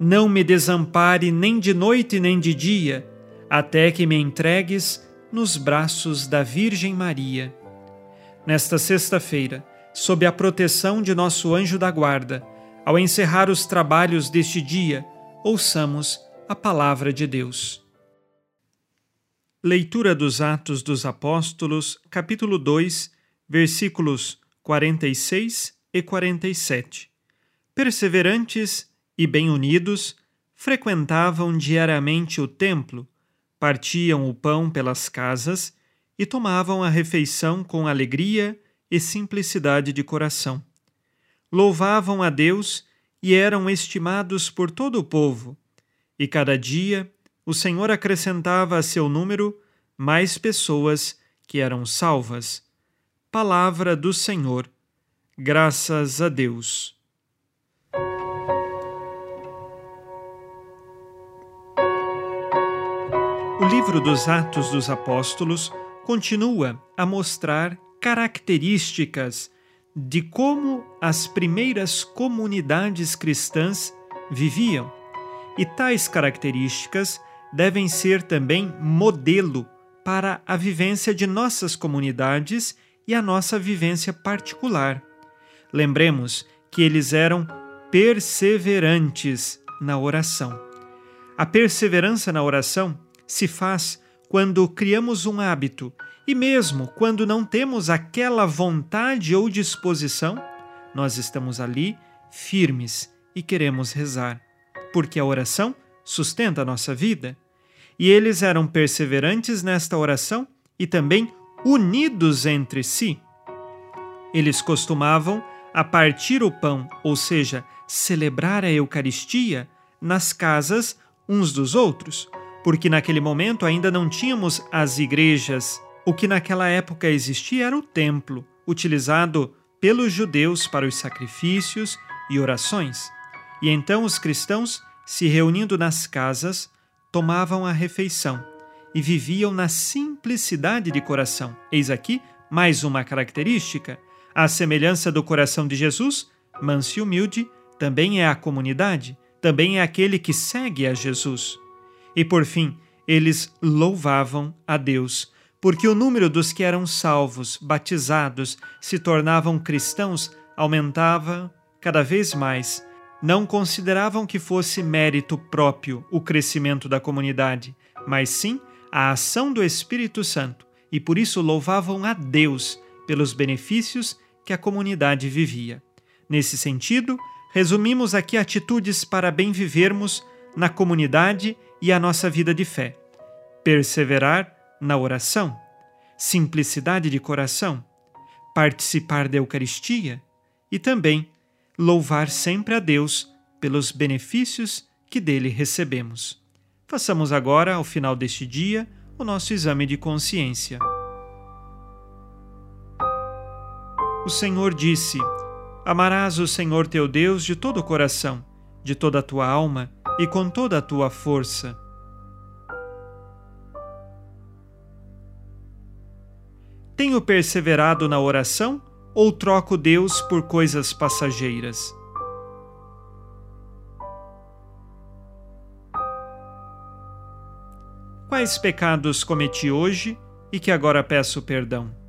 não me desampare nem de noite nem de dia, até que me entregues nos braços da Virgem Maria. Nesta sexta-feira, sob a proteção de nosso anjo da guarda, ao encerrar os trabalhos deste dia, ouçamos a palavra de Deus. Leitura dos Atos dos Apóstolos, capítulo 2, versículos 46 e 47. Perseverantes e bem unidos, frequentavam diariamente o templo, partiam o pão pelas casas e tomavam a refeição com alegria e simplicidade de coração. Louvavam a Deus e eram estimados por todo o povo, e cada dia o Senhor acrescentava a seu número mais pessoas que eram salvas. Palavra do Senhor. Graças a Deus. O livro dos Atos dos Apóstolos continua a mostrar características de como as primeiras comunidades cristãs viviam. E tais características devem ser também modelo para a vivência de nossas comunidades e a nossa vivência particular. Lembremos que eles eram perseverantes na oração. A perseverança na oração se faz quando criamos um hábito e mesmo quando não temos aquela vontade ou disposição, nós estamos ali firmes e queremos rezar, porque a oração sustenta a nossa vida. E eles eram perseverantes nesta oração e também unidos entre si. Eles costumavam a partir o pão, ou seja, celebrar a Eucaristia nas casas uns dos outros, porque naquele momento ainda não tínhamos as igrejas o que naquela época existia era o templo, utilizado pelos judeus para os sacrifícios e orações. E então os cristãos, se reunindo nas casas, tomavam a refeição e viviam na simplicidade de coração. Eis aqui mais uma característica. A semelhança do coração de Jesus, manso e humilde, também é a comunidade, também é aquele que segue a Jesus. E por fim, eles louvavam a Deus porque o número dos que eram salvos, batizados, se tornavam cristãos aumentava cada vez mais. Não consideravam que fosse mérito próprio o crescimento da comunidade, mas sim a ação do Espírito Santo, e por isso louvavam a Deus pelos benefícios que a comunidade vivia. Nesse sentido, resumimos aqui atitudes para bem vivermos na comunidade e a nossa vida de fé. Perseverar na oração, simplicidade de coração, participar da Eucaristia e também louvar sempre a Deus pelos benefícios que dele recebemos. Façamos agora, ao final deste dia, o nosso exame de consciência. O Senhor disse: Amarás o Senhor teu Deus de todo o coração, de toda a tua alma e com toda a tua força. Tenho perseverado na oração ou troco Deus por coisas passageiras? Quais pecados cometi hoje e que agora peço perdão?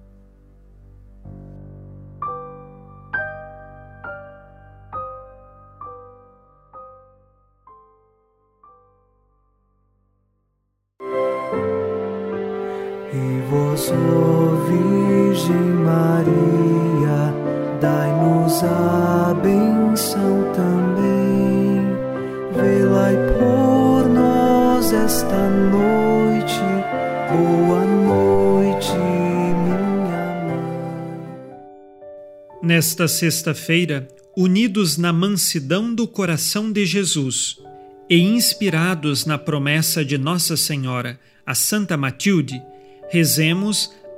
Virgem Maria, dai-nos a benção também. Velai por nós esta noite. Boa noite, minha mãe. Nesta sexta-feira, unidos na mansidão do coração de Jesus e inspirados na promessa de Nossa Senhora, a Santa Matilde, rezemos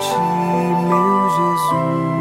ti, meu Jesus.